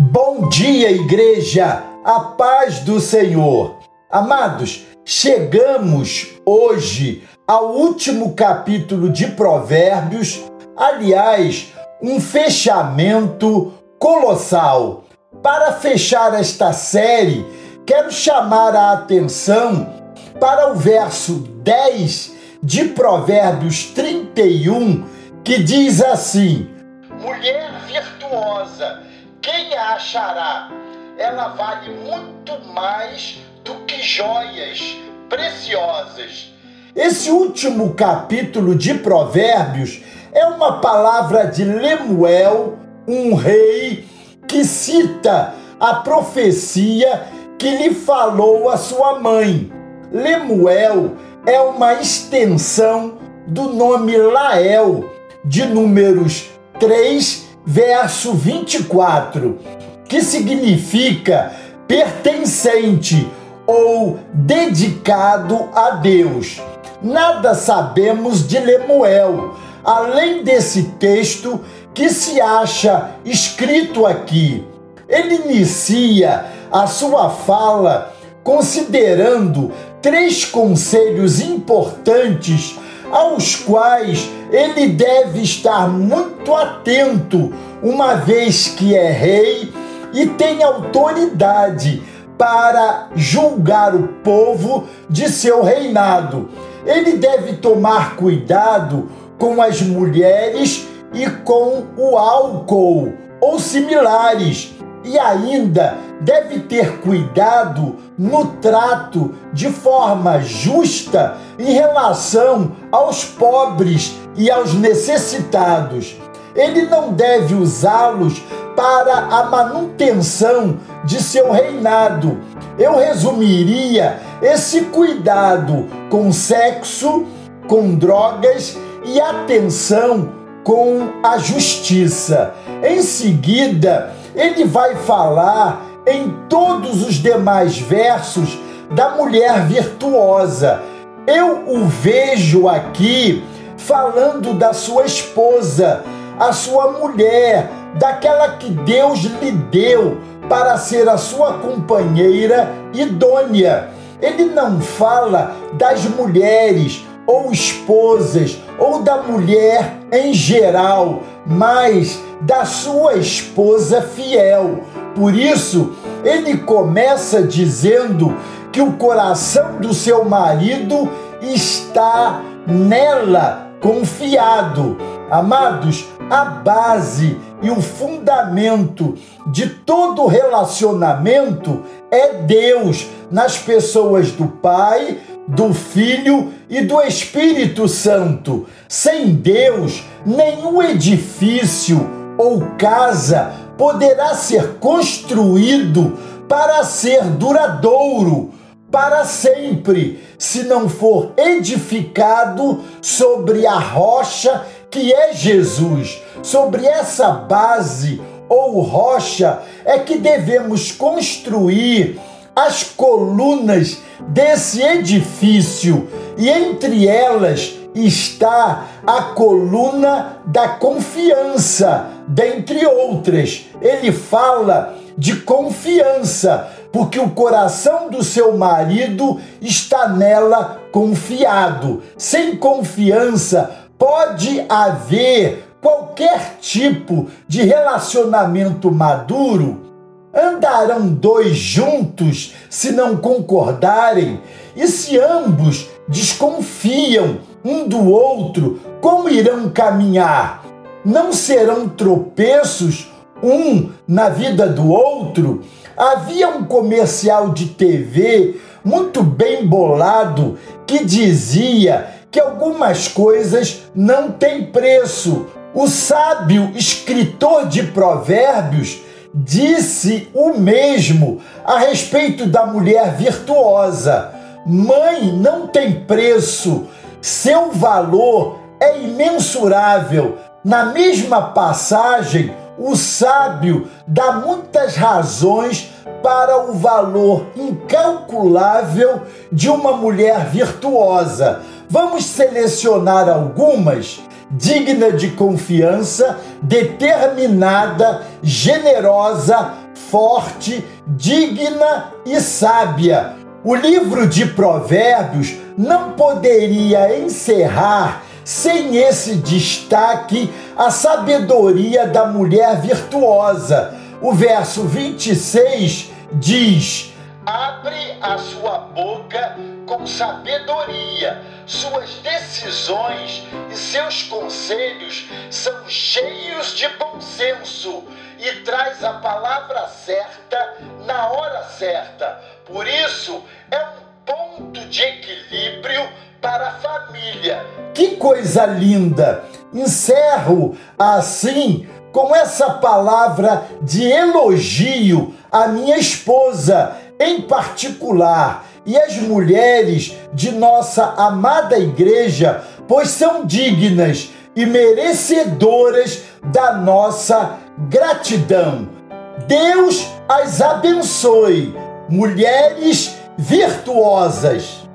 Bom dia, igreja! A paz do Senhor. Amados, chegamos hoje ao último capítulo de Provérbios, aliás, um fechamento colossal. Para fechar esta série, quero chamar a atenção para o verso 10 de Provérbios 31, que diz assim: Mulher virtuosa, achará? Ela vale muito mais do que joias preciosas. Esse último capítulo de Provérbios é uma palavra de Lemuel, um rei que cita a profecia que lhe falou a sua mãe. Lemuel é uma extensão do nome Lael, de números 3, verso 24, que significa pertencente ou dedicado a Deus. Nada sabemos de Lemuel, além desse texto que se acha escrito aqui. Ele inicia a sua fala considerando três conselhos importantes aos quais ele deve estar muito atento, uma vez que é rei e tem autoridade para julgar o povo de seu reinado. Ele deve tomar cuidado com as mulheres e com o álcool ou similares e ainda deve ter cuidado no trato de forma justa em relação aos pobres e aos necessitados. Ele não deve usá-los para a manutenção de seu reinado. Eu resumiria esse cuidado com sexo, com drogas e atenção com a justiça. Em seguida, ele vai falar em todos os demais versos da mulher virtuosa. Eu o vejo aqui falando da sua esposa, a sua mulher, daquela que Deus lhe deu para ser a sua companheira idônea. Ele não fala das mulheres ou esposas ou da mulher em geral, mas da sua esposa fiel. Por isso, ele começa dizendo que o coração do seu marido está nela confiado. Amados, a base e o fundamento de todo relacionamento é Deus nas pessoas do Pai, do Filho e do Espírito Santo. Sem Deus, nenhum edifício ou casa poderá ser construído para ser duradouro para sempre, se não for edificado sobre a rocha que é Jesus. Sobre essa base ou rocha é que devemos construir as colunas desse edifício, e entre elas está a coluna da confiança, dentre outras. Ele fala de confiança, porque o coração do seu marido está nela confiado. Sem confiança, pode haver qualquer tipo de relacionamento maduro Andarão dois juntos se não concordarem? E se ambos desconfiam um do outro, como irão caminhar? Não serão tropeços um na vida do outro? Havia um comercial de TV muito bem bolado que dizia que algumas coisas não têm preço. O sábio escritor de Provérbios disse o mesmo a respeito da mulher virtuosa. Mãe não tem preço, seu valor é imensurável. Na mesma passagem, o sábio dá muitas razões para o valor incalculável de uma mulher virtuosa. Vamos selecionar algumas digna de confiança, determinada, generosa, forte, digna e sábia. O livro de Provérbios não poderia encerrar sem esse destaque a sabedoria da mulher virtuosa. O verso 26 diz: Abre a sua boca com sabedoria, suas decisões e seus conselhos são cheios de bom senso e traz a palavra certa na hora certa. Por isso, é um ponto de equilíbrio para a família. Que coisa linda! Encerro assim com essa palavra de elogio à minha esposa, em particular, e as mulheres de nossa amada igreja, pois são dignas e merecedoras da nossa gratidão. Deus as abençoe, mulheres virtuosas.